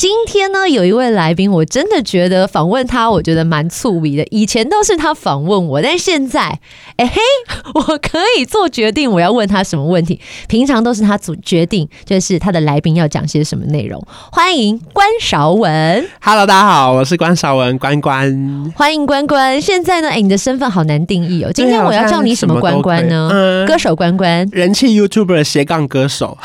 今天呢，有一位来宾，我真的觉得访问他，我觉得蛮触鼻的。以前都是他访问我，但现在，哎嘿，我可以做决定，我要问他什么问题。平常都是他做决定，就是他的来宾要讲些什么内容。欢迎关韶文。Hello，大家好，我是关韶文，关关。欢迎关关。现在呢，哎，你的身份好难定义哦。今天我要叫你什么关关呢？嗯，歌手关关，人气 YouTuber 斜杠歌手。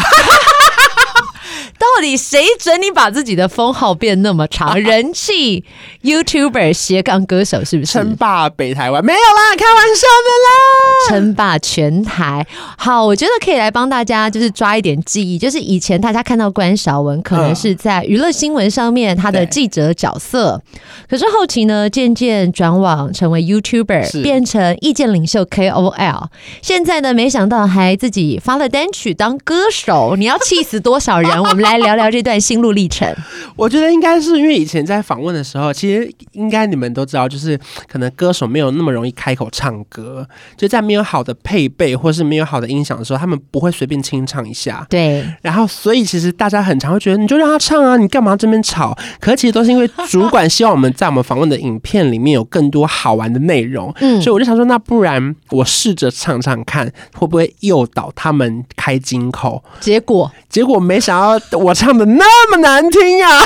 到底谁准你把自己的封号变那么长？人气 YouTuber 斜杠歌手是不是？称霸北台湾没有啦，开玩笑的啦！称霸全台。好，我觉得可以来帮大家就是抓一点记忆，就是以前大家看到关晓文可能是在娱乐新闻上面他的记者角色，可是后期呢渐渐转往成为 YouTuber，变成意见领袖 KOL。现在呢，没想到还自己发了单曲当歌手，你要气死多少人？我们来聊聊这段心路历程。我觉得应该是因为以前在访问的时候，其实应该你们都知道，就是可能歌手没有那么容易开口唱歌，就在没有好的配备或是没有好的音响的时候，他们不会随便清唱一下。对。然后，所以其实大家很常会觉得，你就让他唱啊，你干嘛这边吵？可其实都是因为主管希望我们在我们访问的影片里面有更多好玩的内容。嗯。所以我就想说，那不然我试着唱唱看，会不会诱导他们开金口？结果，结果没想到我唱的那么难听呀、啊！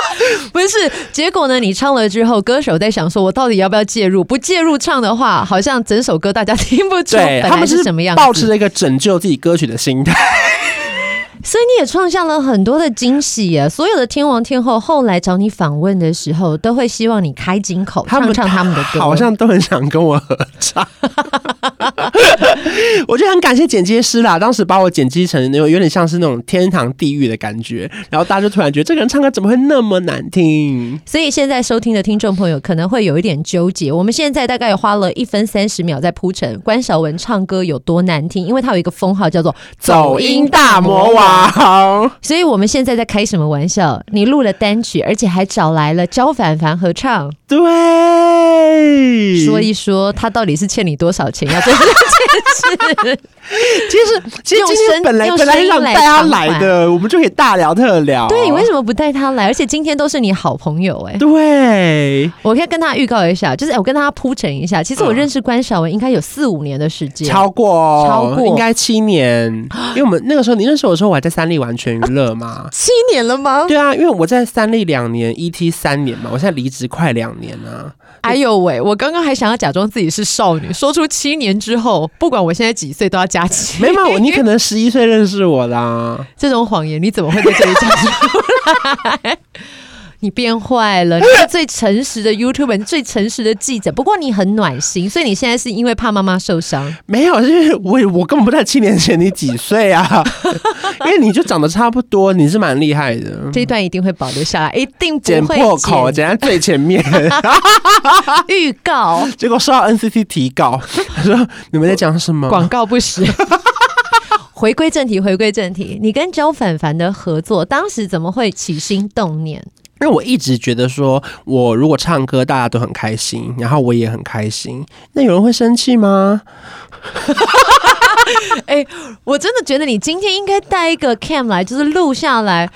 不是，结果呢？你唱了之后，歌手在想说，我到底要不要介入？不介入唱的话，好像整首歌大家听不出来他们是什么样，抱持了一个拯救自己歌曲的心态。所以你也创下了很多的惊喜啊！所有的天王天后后来找你访问的时候，都会希望你开金口唱唱他们的歌，好像都很想跟我合唱。我觉得很感谢剪接师啦，当时把我剪辑成那种有点像是那种天堂地狱的感觉，然后大家就突然觉得这个人唱歌怎么会那么难听？所以现在收听的听众朋友可能会有一点纠结。我们现在大概花了一分三十秒在铺陈关晓雯唱歌有多难听，因为他有一个封号叫做“走音大魔王”。所以我们现在在开什么玩笑？你录了单曲，而且还找来了焦凡凡合唱。对，说一说他到底是欠你多少钱要做这件事？其实，其实今天本来本来让带他来的，我们就可以大聊特聊。对，你为什么不带他来？而且今天都是你好朋友哎。对，我可以跟他预告一下，就是我跟他铺陈一下。其实我认识关晓文应该有四五年的时间，超过超过应该七年。因为我们那个时候你认识我的时候，我还在三立完全娱乐嘛。七年了吗？对啊，因为我在三立两年，ET 三年嘛，我现在离职快两年了。哎呦喂！我刚刚还想要假装自己是少女，说出七年之后，不管我现在几岁都要加七。没有，你可能十一岁认识我啦。这种谎言你怎么会在这里讲出来？你变坏了！你是最诚实的 YouTuber，你最诚实的记者。不过你很暖心，所以你现在是因为怕妈妈受伤？没有，因为我我根本不在七年前你几岁啊？因为你就长得差不多，你是蛮厉害的。这一段一定会保留下来，一定不会剪破口，剪在最前面。预告，结果收到 NCC 提告，他说你们在讲什么？广告不实。回归正题，回归正题，你跟周凡凡的合作，当时怎么会起心动念？因为我一直觉得说，我如果唱歌大家都很开心，然后我也很开心，那有人会生气吗？哎、欸，我真的觉得你今天应该带一个 cam 来，就是录下来。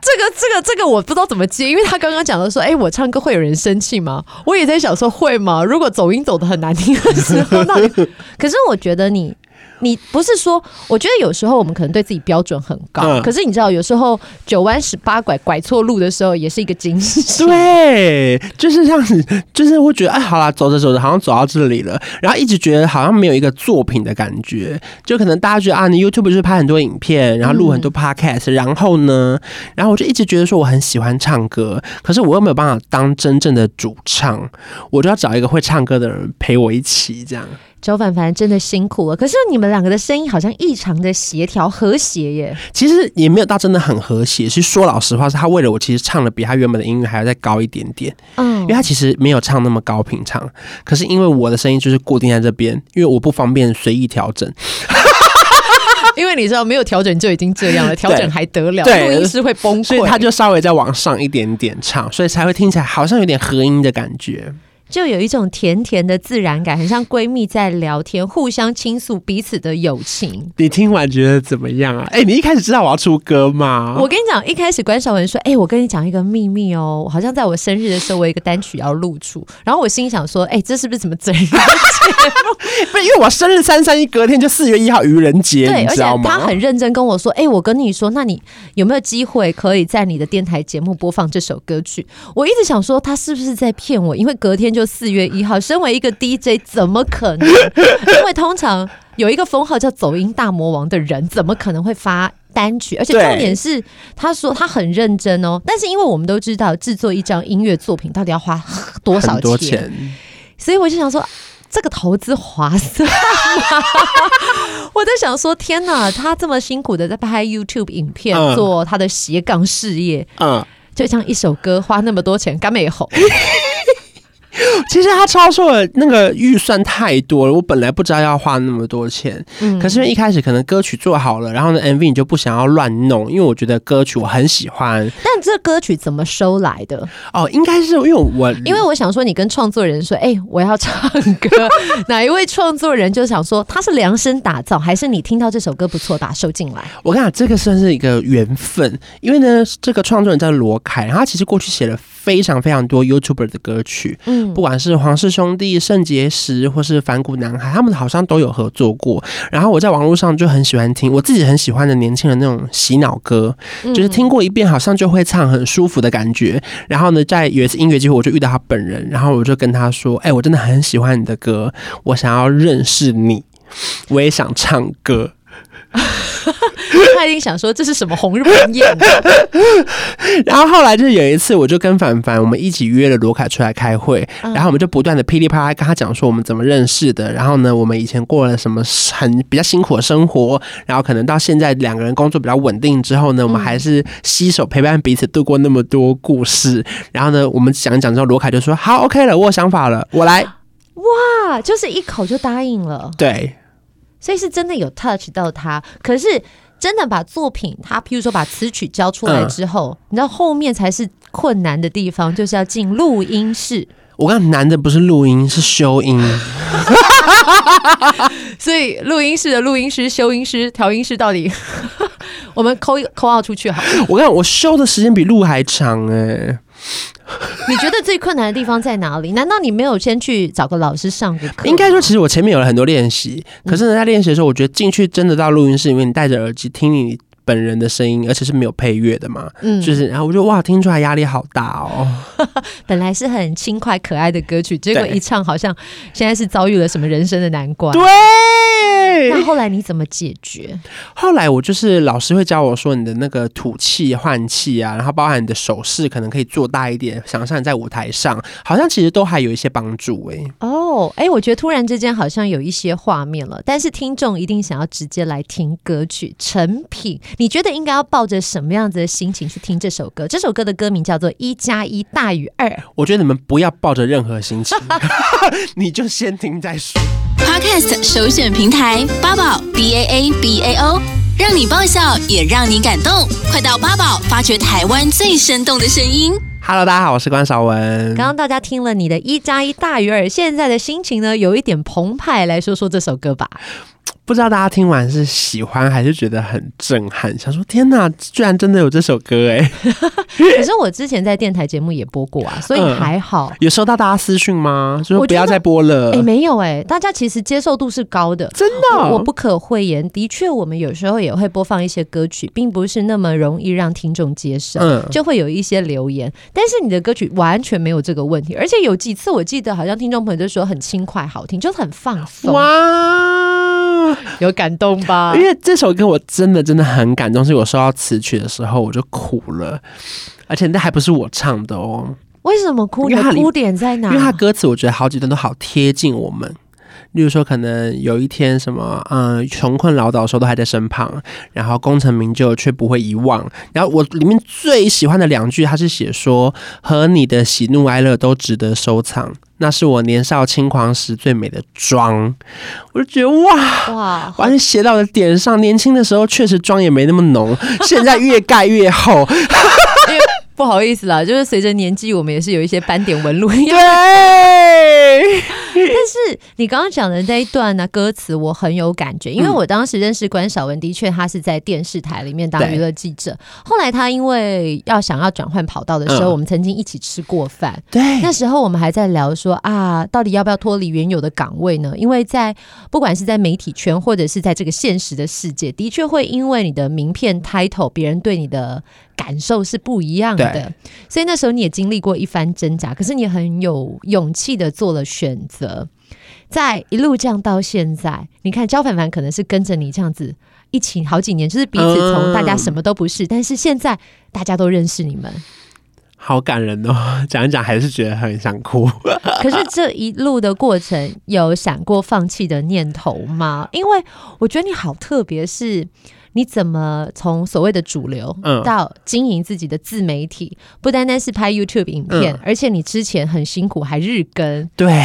这个、这个、这个我不知道怎么接，因为他刚刚讲的说，哎、我唱歌会有人生气吗？我也在想说会吗？如果走音走得很难听的时候，那 可是我觉得你。你不是说，我觉得有时候我们可能对自己标准很高，嗯、可是你知道，有时候九弯十八拐拐错路的时候，也是一个惊喜。对，就是这样子，就是会觉得，哎，好啦，走着走着，好像走到这里了，然后一直觉得好像没有一个作品的感觉，就可能大家觉得啊，你 YouTube 就是拍很多影片，然后录很多 Podcast，、嗯、然后呢，然后我就一直觉得说我很喜欢唱歌，可是我又没有办法当真正的主唱，我就要找一个会唱歌的人陪我一起这样。焦凡凡真的辛苦了，可是你们两个的声音好像异常的协调和谐耶。其实也没有到真的很和谐，是说老实话，是他为了我，其实唱的比他原本的音乐还要再高一点点。嗯，因为他其实没有唱那么高频唱，可是因为我的声音就是固定在这边，因为我不方便随意调整。因为你知道没有调整就已经这样了，调整还得了？对，录音师会崩溃，所以他就稍微再往上一点点唱，所以才会听起来好像有点合音的感觉。就有一种甜甜的自然感，很像闺蜜在聊天，互相倾诉彼此的友情。你听完觉得怎么样啊？哎、欸，你一开始知道我要出歌吗？我跟你讲，一开始关晓雯说：“哎、欸，我跟你讲一个秘密哦，好像在我生日的时候，我有一个单曲要录出。”然后我心想说：“哎、欸，这是不是什么整人节目？不是，因为我生日三三一隔天就四月一号愚人节，对，你知道吗？而且他很认真跟我说：“哎、欸，我跟你说，那你有没有机会可以在你的电台节目播放这首歌曲？”我一直想说他是不是在骗我，因为隔天就四月一号。身为一个 DJ，怎么可能？因为通常有一个封号叫“走音大魔王”的人，怎么可能会发单曲？而且重点是，他说他很认真哦。但是因为我们都知道，制作一张音乐作品到底要花多少钱，钱所以我就想说，这个投资划算吗？我在想说，天哪，他这么辛苦的在拍 YouTube 影片，做他的斜杠事业，嗯，就像一首歌花那么多钱，干没好。其实他超出了那个预算太多了，我本来不知道要花那么多钱，嗯，可是因为一开始可能歌曲做好了，然后呢 MV 你就不想要乱弄，因为我觉得歌曲我很喜欢。但这歌曲怎么收来的？哦，应该是因为我，因为我想说，你跟创作人说，哎、欸，我要唱歌，哪一位创作人就想说他是量身打造，还是你听到这首歌不错，把它收进来？我跟你讲，这个算是一个缘分，因为呢，这个创作人叫罗凯，然后他其实过去写了非常非常多 YouTuber 的歌曲，嗯，不管是黄氏兄弟、圣结石或是反骨男孩，他们好像都有合作过。然后我在网络上就很喜欢听，我自己很喜欢的年轻人那种洗脑歌，就是听过一遍好像就会唱，很舒服的感觉。然后呢，在有一次音乐机会，我就遇到他本人，然后我就跟他说：“哎，我真的很喜欢你的歌，我想要认识你，我也想唱歌。”他一定想说，这是什么红日本宴？然后后来就是有一次，我就跟凡凡我们一起约了罗凯出来开会，然后我们就不断的噼里啪啦跟他讲说我们怎么认识的，然后呢，我们以前过了什么很比较辛苦的生活，然后可能到现在两个人工作比较稳定之后呢，我们还是携手陪伴彼此度过那么多故事。然后呢，我们讲一讲之后，罗凯就说好，OK 了，我有想法了，我来。哇，就是一口就答应了。对。所以是真的有 touch 到他，可是真的把作品，他譬如说把词曲交出来之后，嗯、你知道后面才是困难的地方，就是要进录音室。我刚难的不是录音，是修音。所以录音室的录音师、修音师、调音师，到底 我们扣一扣号出去好。我看我修的时间比录还长哎、欸。你觉得最困难的地方在哪里？难道你没有先去找个老师上个课？应该说，其实我前面有了很多练习，可是呢，在练习的时候，我觉得进去真的到录音室里面，你戴着耳机听你本人的声音，而且是没有配乐的嘛，嗯，就是，然后我就哇，听出来压力好大哦。本来是很轻快可爱的歌曲，结果一唱，好像现在是遭遇了什么人生的难关。对。那后来你怎么解决？后来我就是老师会教我说，你的那个吐气换气啊，然后包含你的手势可能可以做大一点，想象你在舞台上，好像其实都还有一些帮助哎、欸。哦，哎，我觉得突然之间好像有一些画面了，但是听众一定想要直接来听歌曲成品。你觉得应该要抱着什么样子的心情去听这首歌？这首歌的歌名叫做《一加一大于二》。我觉得你们不要抱着任何心情，你就先听再说。Podcast 首选平台八宝 B A A B A O，让你爆笑也让你感动，快到八宝发掘台湾最生动的声音。Hello，大家好，我是关少文。刚刚大家听了你的一加一大于二，现在的心情呢有一点澎湃，来说说这首歌吧。不知道大家听完是喜欢还是觉得很震撼？想说天哪，居然真的有这首歌哎！可是我之前在电台节目也播过啊，所以还好。嗯、有收到大家私讯吗？就说不要再播了。哎，没有哎，大家其实接受度是高的，真的。我，我不可讳言，的确，我们有时候也会播放一些歌曲，并不是那么容易让听众接受，嗯，就会有一些留言。但是你的歌曲完全没有这个问题，而且有几次我记得好像听众朋友就说很轻快好听，就是很放松。哇！有感动吧？因为这首歌我真的真的很感动，是我收到词曲的时候我就哭了，而且那还不是我唱的哦。为什么哭？你的哭点在哪？因为他歌词我觉得好几段都好贴近我们。例如说，可能有一天什么，嗯，穷困潦倒的时候都还在身旁，然后功成名就却不会遗忘。然后我里面最喜欢的两句，他是写说：“和你的喜怒哀乐都值得收藏。”那是我年少轻狂时最美的妆。我就觉得哇哇，完全写到我的点上。年轻的时候确实妆也没那么浓，现在越盖越厚。不好意思啦，就是随着年纪，我们也是有一些斑点纹路。对，但是你刚刚讲的那一段呢、啊，歌词我很有感觉，因为我当时认识关晓雯，的确他是在电视台里面当娱乐记者。后来他因为要想要转换跑道的时候，嗯、我们曾经一起吃过饭。对，那时候我们还在聊说啊，到底要不要脱离原有的岗位呢？因为在不管是在媒体圈，或者是在这个现实的世界，的确会因为你的名片 title，别人对你的。感受是不一样的，所以那时候你也经历过一番挣扎，可是你很有勇气的做了选择，在一路这样到现在，你看焦凡凡可能是跟着你这样子一起好几年，就是彼此从大家什么都不是，嗯、但是现在大家都认识你们，好感人哦！讲一讲还是觉得很想哭。可是这一路的过程，有想过放弃的念头吗？因为我觉得你好特别，是。你怎么从所谓的主流到经营自己的自媒体？嗯、不单单是拍 YouTube 影片，嗯、而且你之前很辛苦，还日更。对。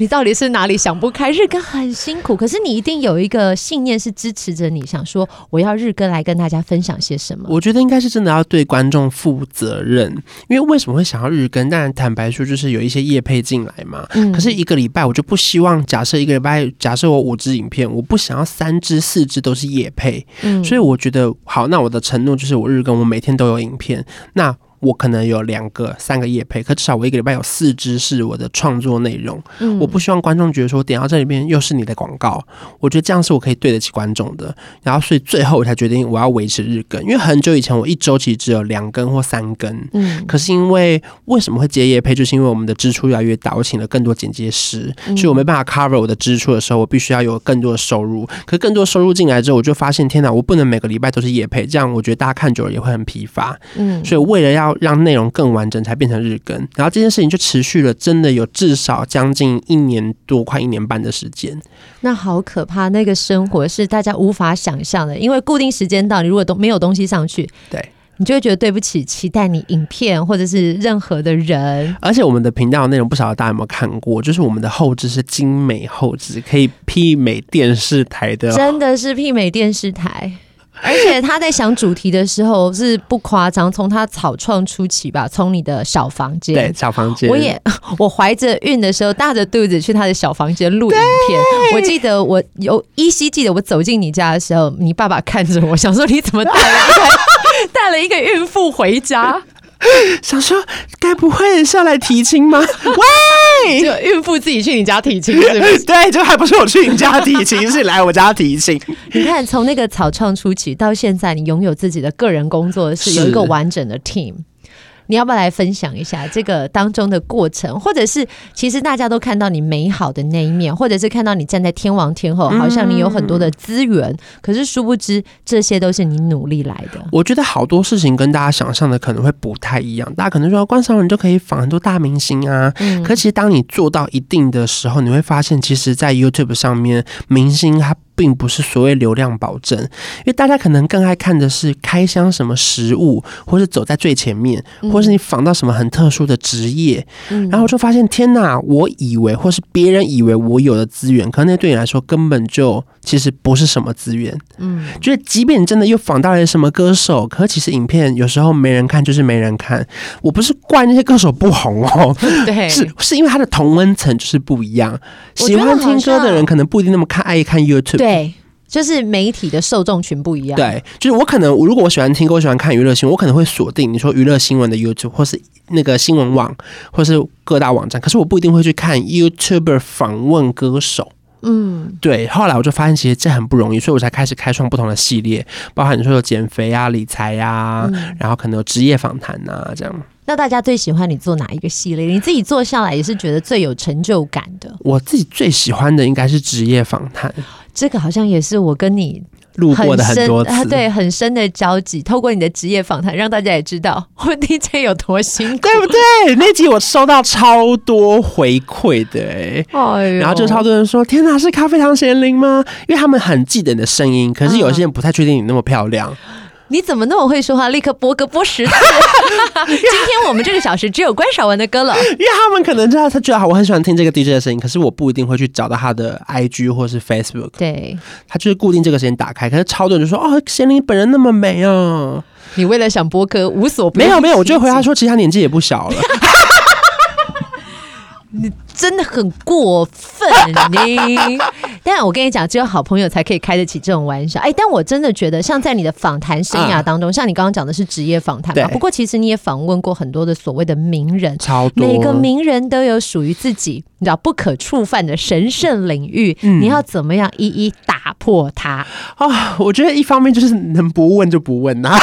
你到底是哪里想不开？日更很辛苦，可是你一定有一个信念是支持着你，想说我要日更来跟大家分享些什么？我觉得应该是真的要对观众负责任，因为为什么会想要日更？当然坦白说，就是有一些业配进来嘛。嗯。可是一个礼拜我就不希望，假设一个礼拜，假设我五支影片，我不想要三支、四支都是业配。嗯。所以我觉得好，那我的承诺就是我日更，我每天都有影片。那。我可能有两个、三个夜配，可至少我一个礼拜有四支是我的创作内容。嗯，我不希望观众觉得说点到这里边又是你的广告，我觉得这样是我可以对得起观众的。然后所以最后我才决定我要维持日更，因为很久以前我一周其实只有两更或三更。嗯，可是因为为什么会接夜配，就是因为我们的支出越来越大，我请了更多剪接师，所以我没办法 cover 我的支出的时候，我必须要有更多的收入。可是更多收入进来之后，我就发现天哪，我不能每个礼拜都是夜配，这样我觉得大家看久了也会很疲乏。嗯，所以为了要让内容更完整，才变成日更，然后这件事情就持续了，真的有至少将近一年多，快一年半的时间。那好可怕，那个生活是大家无法想象的，因为固定时间到，你如果都没有东西上去，对，你就会觉得对不起期待你影片或者是任何的人。而且我们的频道内容不晓得大家有没有看过，就是我们的后置是精美后置，可以媲美电视台的，真的是媲美电视台。而且他在想主题的时候是不夸张，从他草创初期吧，从你的小房间，对小房间，我也 我怀着孕的时候，大着肚子去他的小房间录影片。我记得我有依稀记得我走进你家的时候，你爸爸看着我，想说你怎么带了一个 带了一个孕妇回家。想说，该不会是要来提亲吗？喂，就孕妇自己去你家提亲是不是？对，就还不是我去你家提亲，是来我家提亲。你看，从那个草创初期到现在，你拥有自己的个人工作室，有一个完整的 team。你要不要来分享一下这个当中的过程，或者是其实大家都看到你美好的那一面，或者是看到你站在天王天后，好像你有很多的资源，嗯、可是殊不知这些都是你努力来的。我觉得好多事情跟大家想象的可能会不太一样，大家可能说关韶文就可以仿很多大明星啊，嗯、可其实当你做到一定的时候，你会发现，其实，在 YouTube 上面，明星他。并不是所谓流量保证，因为大家可能更爱看的是开箱什么食物，或是走在最前面，或是你访到什么很特殊的职业，嗯、然后我就发现天哪！我以为或是别人以为我有的资源，可能那对你来说根本就其实不是什么资源。嗯，就是即便你真的又访到了什么歌手，可是其实影片有时候没人看，就是没人看。我不是怪那些歌手不红哦，对，是是因为他的同温层就是不一样。喜欢听歌的人可能不一定那么看爱看 YouTube。对，就是媒体的受众群不一样。对，就是我可能，如果我喜欢听歌，我喜欢看娱乐新闻，我可能会锁定你说娱乐新闻的 YouTube，或是那个新闻网，或是各大网站。可是我不一定会去看 YouTuber 访问歌手。嗯，对。后来我就发现，其实这很不容易，所以我才开始开创不同的系列，包含你说有减肥啊、理财啊，嗯、然后可能有职业访谈啊这样。那大家最喜欢你做哪一个系列？你自己做下来也是觉得最有成就感的？我自己最喜欢的应该是职业访谈，这个好像也是我跟你路过的很多次，对，很深的交集。透过你的职业访谈，让大家也知道 我 DJ 有多辛苦，对不对？那集我收到超多回馈的、欸，哎，然后就超多人说：“天哪，是咖啡糖贤玲吗？”因为他们很记得你的声音，可是有些人不太确定你那么漂亮。你怎么那么会说话？立刻播歌播十次。今天我们这个小时只有关晓文的歌了，因为他们可能知道他觉得好，我很喜欢听这个 DJ 的声音，可是我不一定会去找到他的 IG 或是 Facebook。对，他就是固定这个时间打开，可是超多人就说哦，贤玲本人那么美啊！你为了想播歌无所不没有没有，我就回答说，其实他年纪也不小了。你真的很过分，你！但我跟你讲，只有好朋友才可以开得起这种玩笑。哎，但我真的觉得，像在你的访谈生涯当中，啊、像你刚刚讲的是职业访谈嘛，不过其实你也访问过很多的所谓的名人，超多。每个名人都有属于自己，你知道不可触犯的神圣领域，嗯、你要怎么样一一打破它啊？我觉得一方面就是能不问就不问呐、啊。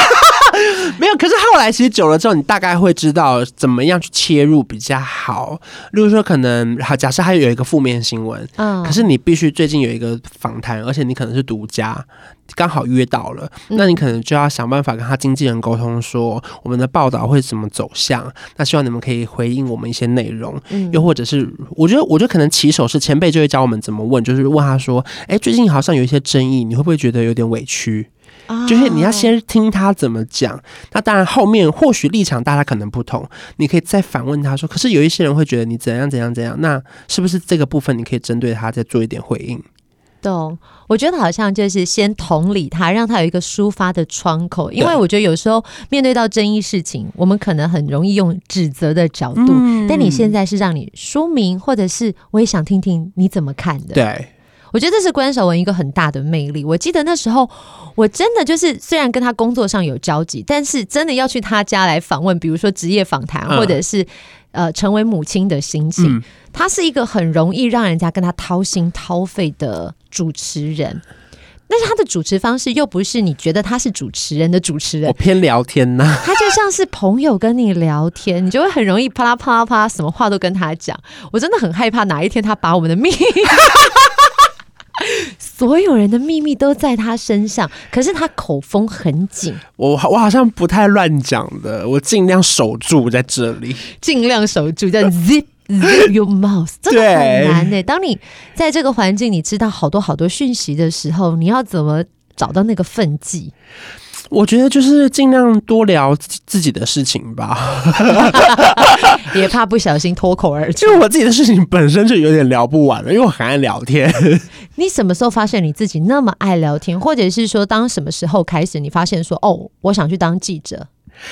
没有，可是后来其实久了之后，你大概会知道怎么样去切入比较好。例如说，可能好，假设还有一个负面新闻，嗯，可是你必须最近有一个访谈，而且你可能是独家，刚好约到了，那你可能就要想办法跟他经纪人沟通，说我们的报道会怎么走向。那希望你们可以回应我们一些内容，嗯，又或者是我觉得，我觉得可能起手是前辈就会教我们怎么问，就是问他说，哎，最近好像有一些争议，你会不会觉得有点委屈？就是你要先听他怎么讲，那当然后面或许立场大家可能不同，你可以再反问他说，可是有一些人会觉得你怎样怎样怎样，那是不是这个部分你可以针对他再做一点回应？懂，我觉得好像就是先同理他，让他有一个抒发的窗口，因为我觉得有时候面对到争议事情，我们可能很容易用指责的角度，嗯，但你现在是让你说明，或者是我也想听听你怎么看的，对。我觉得这是关晓雯一个很大的魅力。我记得那时候，我真的就是虽然跟他工作上有交集，但是真的要去他家来访问，比如说职业访谈，或者是呃成为母亲的心情，他是一个很容易让人家跟他掏心掏肺的主持人。但是他的主持方式又不是你觉得他是主持人的主持人，我偏聊天呐、啊，他就像是朋友跟你聊天，你就会很容易啪啦啪啦啪啦，什么话都跟他讲。我真的很害怕哪一天他把我们的秘密。所有人的秘密都在他身上，可是他口风很紧。我我好像不太乱讲的，我尽量守住在这里，尽量守住，叫 zip zip your mouth，真的很难呢。当你在这个环境，你知道好多好多讯息的时候，你要怎么找到那个分际？我觉得就是尽量多聊自己的事情吧，也怕不小心脱口而出。因为我自己的事情本身就有点聊不完了，因为我很爱聊天。你什么时候发现你自己那么爱聊天，或者是说，当什么时候开始你发现说，哦，我想去当记者？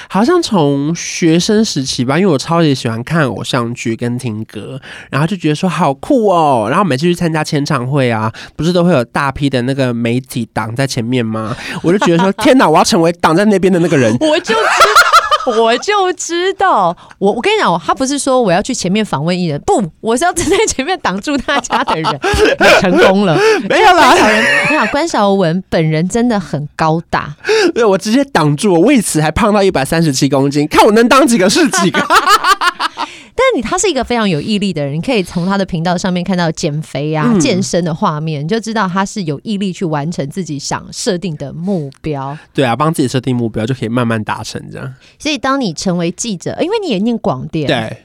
好像从学生时期吧，因为我超级喜欢看偶像剧跟听歌，然后就觉得说好酷哦。然后每次去参加签唱会啊，不是都会有大批的那个媒体挡在前面吗？我就觉得说 天哪，我要成为挡在那边的那个人。我就知 我就知道，我我跟你讲，他不是说我要去前面访问艺人，不，我是要站在前面挡住大家的人。成功了，没有啦。关韶文，你好，关晓雯本人真的很高大，对，我直接挡住，我为此还胖到一百三十七公斤，看我能当几个是几个。但是你他是一个非常有毅力的人，你可以从他的频道上面看到减肥啊、嗯、健身的画面，你就知道他是有毅力去完成自己想设定的目标。对啊，帮自己设定目标就可以慢慢达成这样。所以当你成为记者，因为你也念广电，对。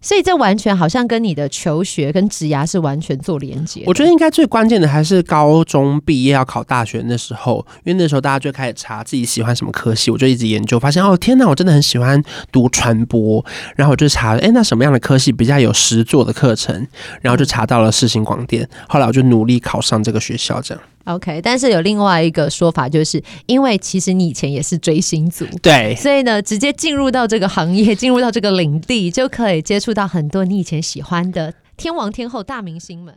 所以这完全好像跟你的求学跟职涯是完全做连接。我觉得应该最关键的还是高中毕业要考大学那时候，因为那时候大家就开始查自己喜欢什么科系。我就一直研究，发现哦天哪，我真的很喜欢读传播。然后我就查，哎，那什么样的科系比较有实作的课程？然后就查到了世新广电。后来我就努力考上这个学校，这样。OK，但是有另外一个说法，就是因为其实你以前也是追星族，对，所以呢，直接进入到这个行业，进入到这个领地，就可以接触到很多你以前喜欢的天王天后大明星们。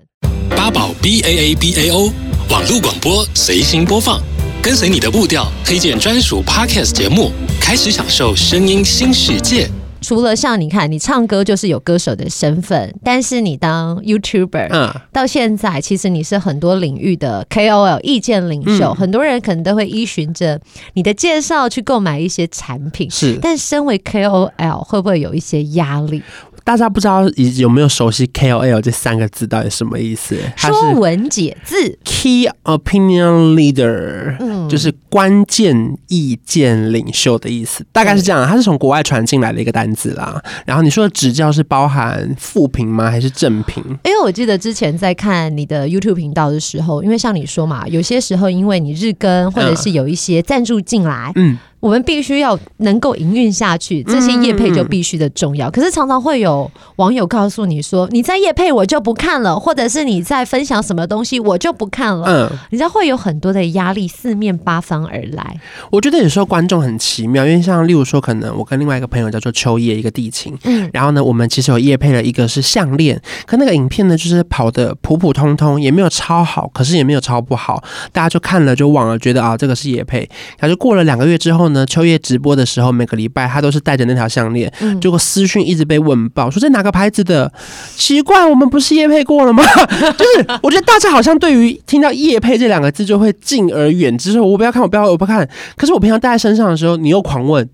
八宝 B A A B A O 网络广播随心播放，跟随你的步调，推荐专属 Podcast 节目，开始享受声音新世界。除了像你看，你唱歌就是有歌手的身份，但是你当 YouTuber，嗯，到现在其实你是很多领域的 KOL 意见领袖，嗯，很多人可能都会依循着你的介绍去购买一些产品。是，但身为 KOL 会不会有一些压力？大家不知道有没有熟悉 KOL 这三个字到底什么意思？说文解字，Key Opinion Leader，嗯，就是关键意见领袖的意思，大概是这样。它是从国外传进来的一个单字啦。然后你说的指教是包含负评吗？还是正评？因为我记得之前在看你的 YouTube 频道的时候，因为像你说嘛，有些时候因为你日更，或者是有一些赞助进来，嗯。我们必须要能够营运下去，这些业配就必须的重要。可是常常会有网友告诉你说：“你在业配我就不看了，或者是你在分享什么东西我就不看了。”嗯，你知道会有很多的压力四面八方而来。我觉得有时候观众很奇妙，因为像例如说，可能我跟另外一个朋友叫做秋叶，一个地勤，嗯，然后呢，我们其实有业配了一个是项链，可那个影片呢，就是跑的普普通通，也没有超好，可是也没有超不好，大家就看了就忘了，觉得啊这个是业配。然后就过了两个月之后呢。秋叶直播的时候，每个礼拜他都是带着那条项链，结果私讯一直被问爆，说这哪个牌子的？奇怪，我们不是夜配过了吗？就是我觉得大家好像对于听到夜配这两个字就会敬而远之，说我不要看，我不要，我不看。可是我平常戴在身上的时候，你又狂问。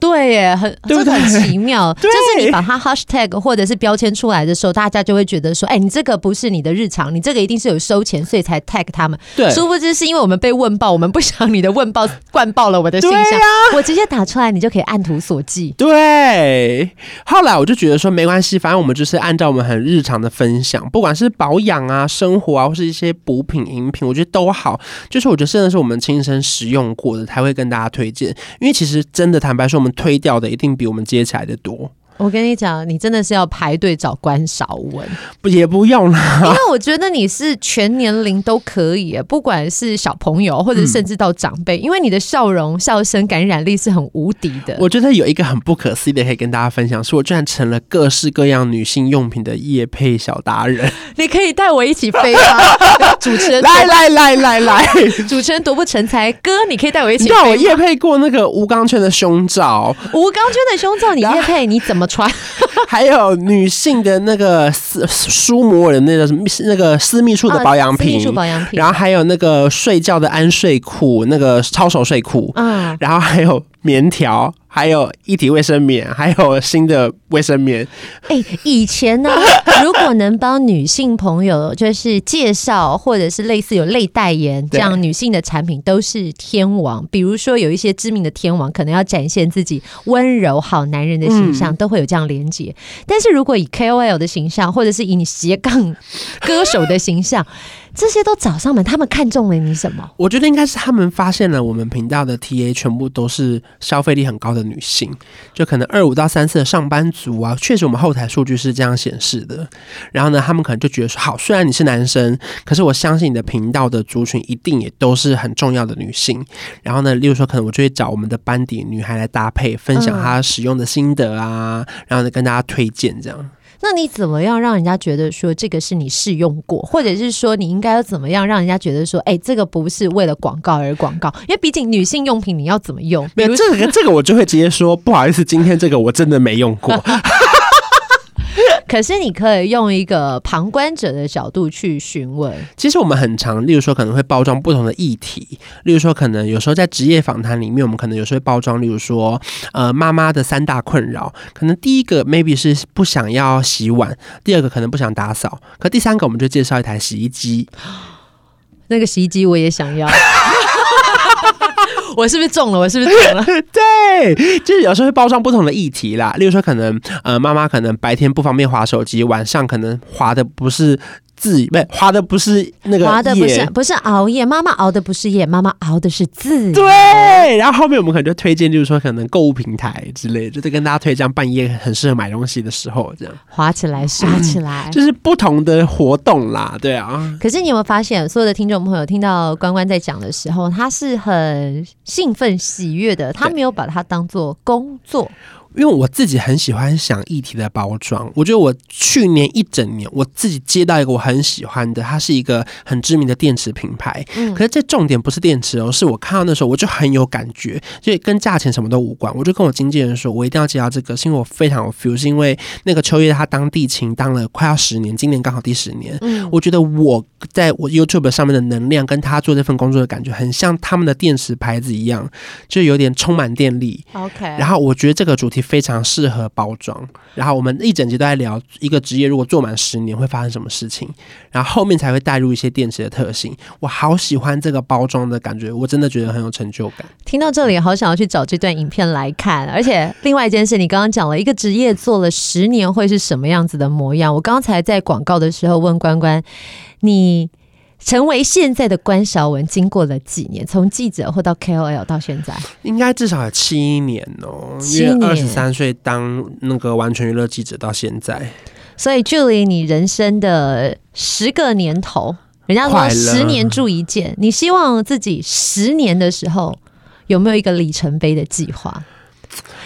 对耶，很对对这个很奇妙，就是你把它 hashtag 或者是标签出来的时候，大家就会觉得说，哎，你这个不是你的日常，你这个一定是有收钱，所以才 tag 他们。对，殊不知是因为我们被问爆，我们不想你的问爆灌爆了我的形象，啊、我直接打出来，你就可以按图索骥。对，后来我就觉得说没关系，反正我们就是按照我们很日常的分享，不管是保养啊、生活啊，或是一些补品、饮品，我觉得都好。就是我觉得真的是我们亲身使用过的，才会跟大家推荐。因为其实真的坦白说，我们我们推掉的一定比我们接起来的多。我跟你讲，你真的是要排队找关少文，不也不用了，因为我觉得你是全年龄都可以，不管是小朋友或者甚至到长辈，嗯、因为你的笑容、笑声感染力是很无敌的。我觉得有一个很不可思议的可以跟大家分享，是我居然成了各式各样女性用品的夜配小达人。你可以带我一起飞吗？主持人来来来来来，主持人独不成才，哥，你可以带我一起飞。我夜配过那个吴刚圈的胸罩，吴刚圈的胸罩你夜配 你怎么？穿，还有女性的那个私舒摩尔的那个什么那个私密处的保养品，保养品，然后还有那个睡觉的安睡裤，那个超熟睡裤，嗯，然后还有棉条。还有一体卫生棉，还有新的卫生棉。哎、欸，以前呢，如果能帮女性朋友就是介绍，或者是类似有类代言这样女性的产品，都是天王。比如说有一些知名的天王，可能要展现自己温柔好男人的形象，都会有这样连接。但是如果以 KOL 的形象，或者是以你斜杠歌手的形象，这些都找上门，他们看中了你什么？我觉得应该是他们发现了我们频道的 TA 全部都是消费力很高的女性，就可能二五到三四的上班族啊，确实我们后台数据是这样显示的。然后呢，他们可能就觉得说，好，虽然你是男生，可是我相信你的频道的族群一定也都是很重要的女性。然后呢，例如说，可能我就会找我们的班底女孩来搭配，分享她使用的心得啊，然后呢跟大家推荐这样。那你怎么样让人家觉得说这个是你试用过，或者是说你应该要怎么样让人家觉得说，哎、欸，这个不是为了广告而广告？因为毕竟女性用品你要怎么用？没有这个，这个我就会直接说不好意思，今天这个我真的没用过。可是你可以用一个旁观者的角度去询问。其实我们很常，例如说可能会包装不同的议题，例如说可能有时候在职业访谈里面，我们可能有时候会包装，例如说呃妈妈的三大困扰，可能第一个 maybe 是不想要洗碗，第二个可能不想打扫，可第三个我们就介绍一台洗衣机。那个洗衣机我也想要。我是不是中了？我是不是中了？对，就是有时候会包装不同的议题啦。例如说，可能呃，妈妈可能白天不方便划手机，晚上可能划的不是。字不花的不是那个，花的不是不是熬夜，妈妈熬的不是夜，妈妈熬的是字。对，然后后面我们可能就推荐，就是说可能购物平台之类，就是跟大家推荐半夜很适合买东西的时候，这样滑起来刷起来，就是不同的活动啦，对啊。可是你有没有发现，所有的听众朋友听到关关在讲的时候，他是很兴奋喜悦的，他没有把它当做工作。因为我自己很喜欢想议题的包装，我觉得我去年一整年，我自己接到一个我很喜欢的，它是一个很知名的电池品牌。嗯，可是这重点不是电池哦，是我看到那时候我就很有感觉，就跟价钱什么都无关。我就跟我经纪人说，我一定要接到这个，是因为我非常有 feel，是因为那个秋叶他当地勤当了快要十年，今年刚好第十年。嗯，我觉得我在我 YouTube 上面的能量跟他做这份工作的感觉，很像他们的电池牌子一样，就有点充满电力。OK，然后我觉得这个主题。非常适合包装。然后我们一整集都在聊一个职业如果做满十年会发生什么事情，然后后面才会带入一些电池的特性。我好喜欢这个包装的感觉，我真的觉得很有成就感。听到这里，好想要去找这段影片来看。而且另外一件事，你刚刚讲了一个职业做了十年会是什么样子的模样。我刚才在广告的时候问关关，你。成为现在的关韶文，经过了几年？从记者或到 KOL 到现在，应该至少有七年哦。七年，二十三岁当那个完全娱乐记者到现在，所以距离你人生的十个年头，人家说十年铸一件，你希望自己十年的时候有没有一个里程碑的计划？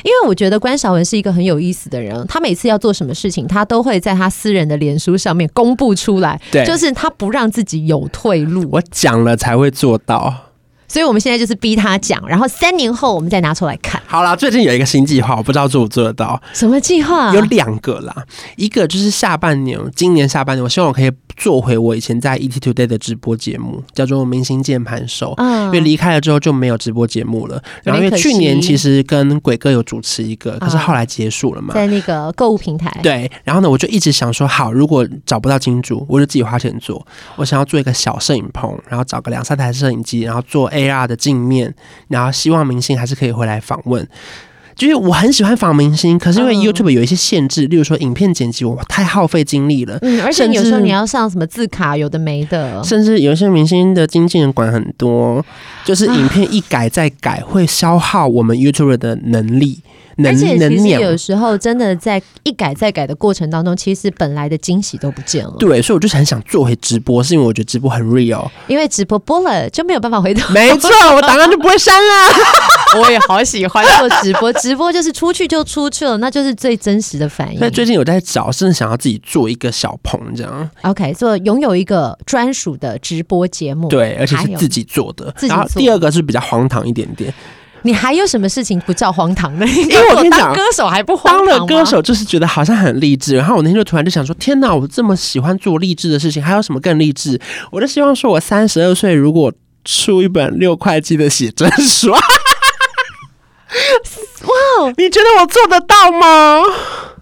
因为我觉得关晓文是一个很有意思的人，他每次要做什么事情，他都会在他私人的脸书上面公布出来，对，就是他不让自己有退路，我讲了才会做到。所以我们现在就是逼他讲，然后三年后我们再拿出来看。好啦，最近有一个新计划，我不知道做不做得到。什么计划？有两个啦，一个就是下半年，今年下半年，我希望我可以做回我以前在 ET Today 的直播节目，叫做《明星键盘手》。嗯，因为离开了之后就没有直播节目了。然后因为去年其实跟鬼哥有主持一个，可是后来结束了嘛，在那个购物平台。对，然后呢，我就一直想说，好，如果找不到金主，我就自己花钱做。我想要做一个小摄影棚，然后找个两三台摄影机，然后做 AR 的镜面。然后希望明星还是可以回来访问，就是我很喜欢访明星，可是因为 YouTube 有一些限制，例如说影片剪辑我太耗费精力了，嗯，而且有时候你要上什么字卡，有的没的，甚至有一些明星的经纪人管很多，就是影片一改再改，会消耗我们 YouTube 的能力。而且其实有时候真的在一改再改的过程当中，其实本来的惊喜都不见了。对，所以我就很想做回直播，是因为我觉得直播很 real。因为直播播了就没有办法回头。没错，我档案就不会删了。我也好喜欢做直播，直播就是出去就出去了，那就是最真实的反应。那最近有在找，甚至想要自己做一个小棚这样。OK，做拥有一个专属的直播节目，对，而且是自己做的。自己做。然后第二个是比较荒唐一点点。你还有什么事情不叫荒唐的？因为我跟你讲，歌手还不荒唐。当了歌手就是觉得好像很励志。然后我那天就突然就想说：天哪，我这么喜欢做励志的事情，还有什么更励志？我就希望说，我三十二岁如果出一本六块记的写真书，哇，你觉得我做得到吗？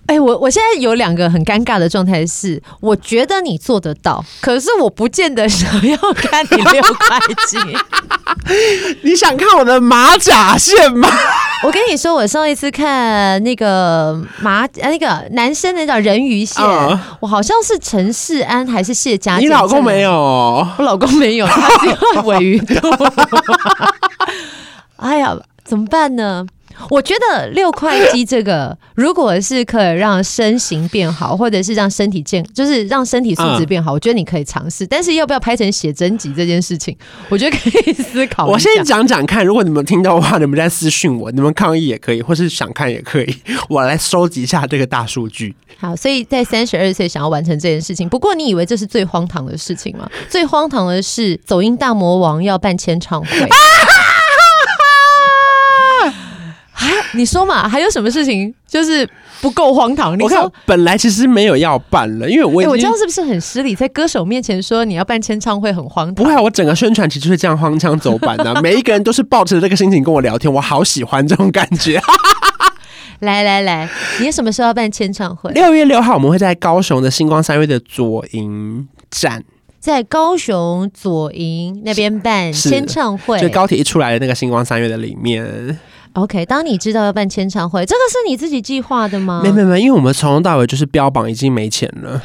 哎、欸，我我现在有两个很尴尬的状态是，我觉得你做得到，可是我不见得想要看你六块肌。你想看我的马甲线吗？我跟你说，我上一次看那个马那个男生那叫人鱼线，嗯、我好像是陈世安还是谢家。你老公没有？我老公没有，他只有鮪鱼肚。哎呀，怎么办呢？我觉得六块肌这个，如果是可以让身形变好，或者是让身体健，就是让身体素质变好，我觉得你可以尝试。但是要不要拍成写真集这件事情，我觉得可以思考。我先讲讲看，如果你们听到的话，你们再私讯我，你们抗议也可以，或是想看也可以，我来收集一下这个大数据。好，所以在三十二岁想要完成这件事情，不过你以为这是最荒唐的事情吗？最荒唐的是走音大魔王要办签唱会。你说嘛，还有什么事情就是不够荒唐？你说本来其实没有要办了，因为我、欸、我这样是不是很失礼？在歌手面前说你要办签唱会很荒唐？不会啊，我整个宣传其实是这样荒腔走板的、啊，每一个人都是抱着这个心情跟我聊天，我好喜欢这种感觉。来来来，你什么时候要办签唱会？六月六号我们会在高雄的星光三月的左营站，在高雄左营那边办签唱会，就高铁一出来的那个星光三月的里面。OK，当你知道要办签唱会，这个是你自己计划的吗？没没没，因为我们从头到尾就是标榜已经没钱了。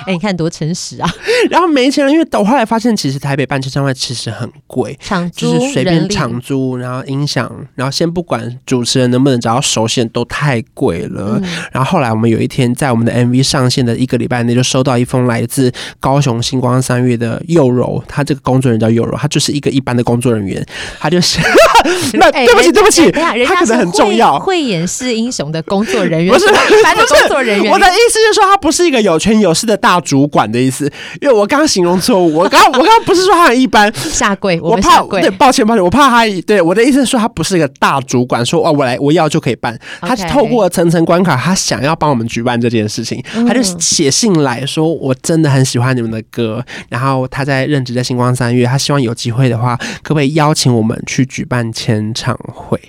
哎、欸，你看多诚实啊！然后没钱了，因为我后来发现，其实台北办签唱会其实很贵，场租就是随便场租，然后音响，然后先不管主持人能不能找到熟悉都太贵了。嗯、然后后来我们有一天在我们的 MV 上线的一个礼拜内，就收到一封来自高雄星光三月的幼柔，他这个工作人员叫幼柔，他就是一个一般的工作人员，他就是 那。欸对不起，对不起，他可能很重要。会演示英雄的工作人员 不是一般的工作人员。我的意思就是说，他不是一个有权有势的大主管的意思。因为我刚刚形容错误，我刚我刚刚不是说他很一般。下跪，我，怕对，抱歉抱歉，我怕他。对，我的意思是说，他不是一个大主管，说哦，我来我要就可以办。他是透过层层关卡，他想要帮我们举办这件事情，他就写信来说，我真的很喜欢你们的歌。然后他在任职在星光三月，他希望有机会的话，可不可以邀请我们去举办签唱会？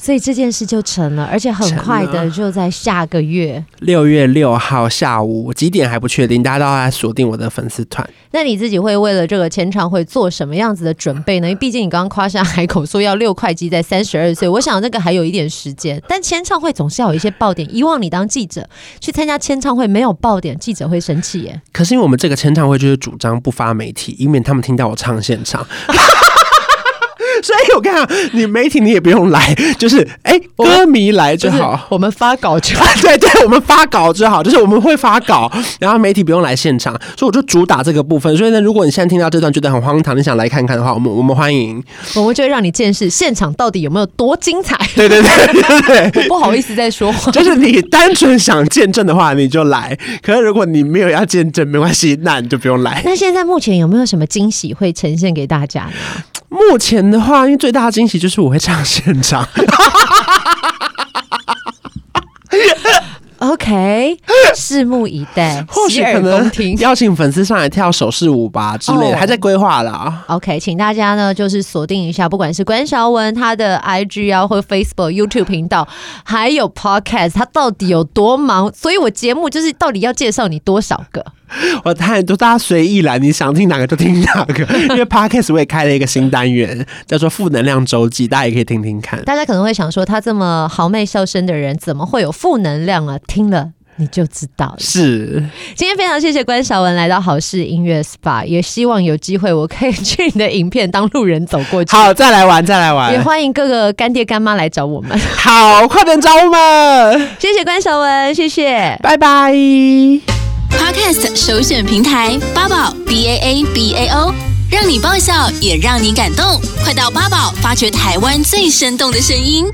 所以这件事就成了，而且很快的就在下个月六月六号下午几点还不确定，大家都要来锁定我的粉丝团。那你自己会为了这个签唱会做什么样子的准备呢？因为毕竟你刚刚夸下海口说要六块肌在三十二岁，我想那个还有一点时间。但签唱会总是要有一些爆点，以往你当记者去参加签唱会没有爆点，记者会生气耶。可是因为我们这个签唱会就是主张不发媒体，以免他们听到我唱现场。所以我跟你讲，你媒体你也不用来，就是哎、欸，歌迷来就好，我，我们发稿就好。对对，我们发稿就好，就是我们会发稿，然后媒体不用来现场，所以我就主打这个部分。所以呢，如果你现在听到这段觉得很荒唐，你想来看看的话，我们我们欢迎，我们就会让你见识现场到底有没有多精彩。对对对对对，不好意思再说话，就是你单纯想见证的话，你就来；可是如果你没有要见证，没关系，那你就不用来。那现在目前有没有什么惊喜会呈现给大家呢？目前的话，因为最大的惊喜就是我会唱现场。OK，拭目以待，或许可能邀请粉丝上来跳手势舞吧之类的，还在规划啦。OK，请大家呢就是锁定一下，不管是关韶文他的 IG 啊，或 Facebook、YouTube 频道，还有 Podcast，他到底有多忙？所以我节目就是到底要介绍你多少个？我太多，大家随意来，你想听哪个就听哪个。因为 Podcast 我也开了一个新单元，叫做“负能量周记”，大家也可以听听看。大家可能会想说，他这么豪迈笑声的人，怎么会有负能量啊？听了你就知道了。是，今天非常谢谢关小文来到好事音乐 SPA，也希望有机会我可以去你的影片当路人走过去。好，再来玩，再来玩。也欢迎各个干爹干妈来找我们。好，快点找我们。谢谢关小文，谢谢，拜拜。Podcast 首选平台八宝 B A A B A O，让你爆笑也让你感动，快到八宝发掘台湾最生动的声音。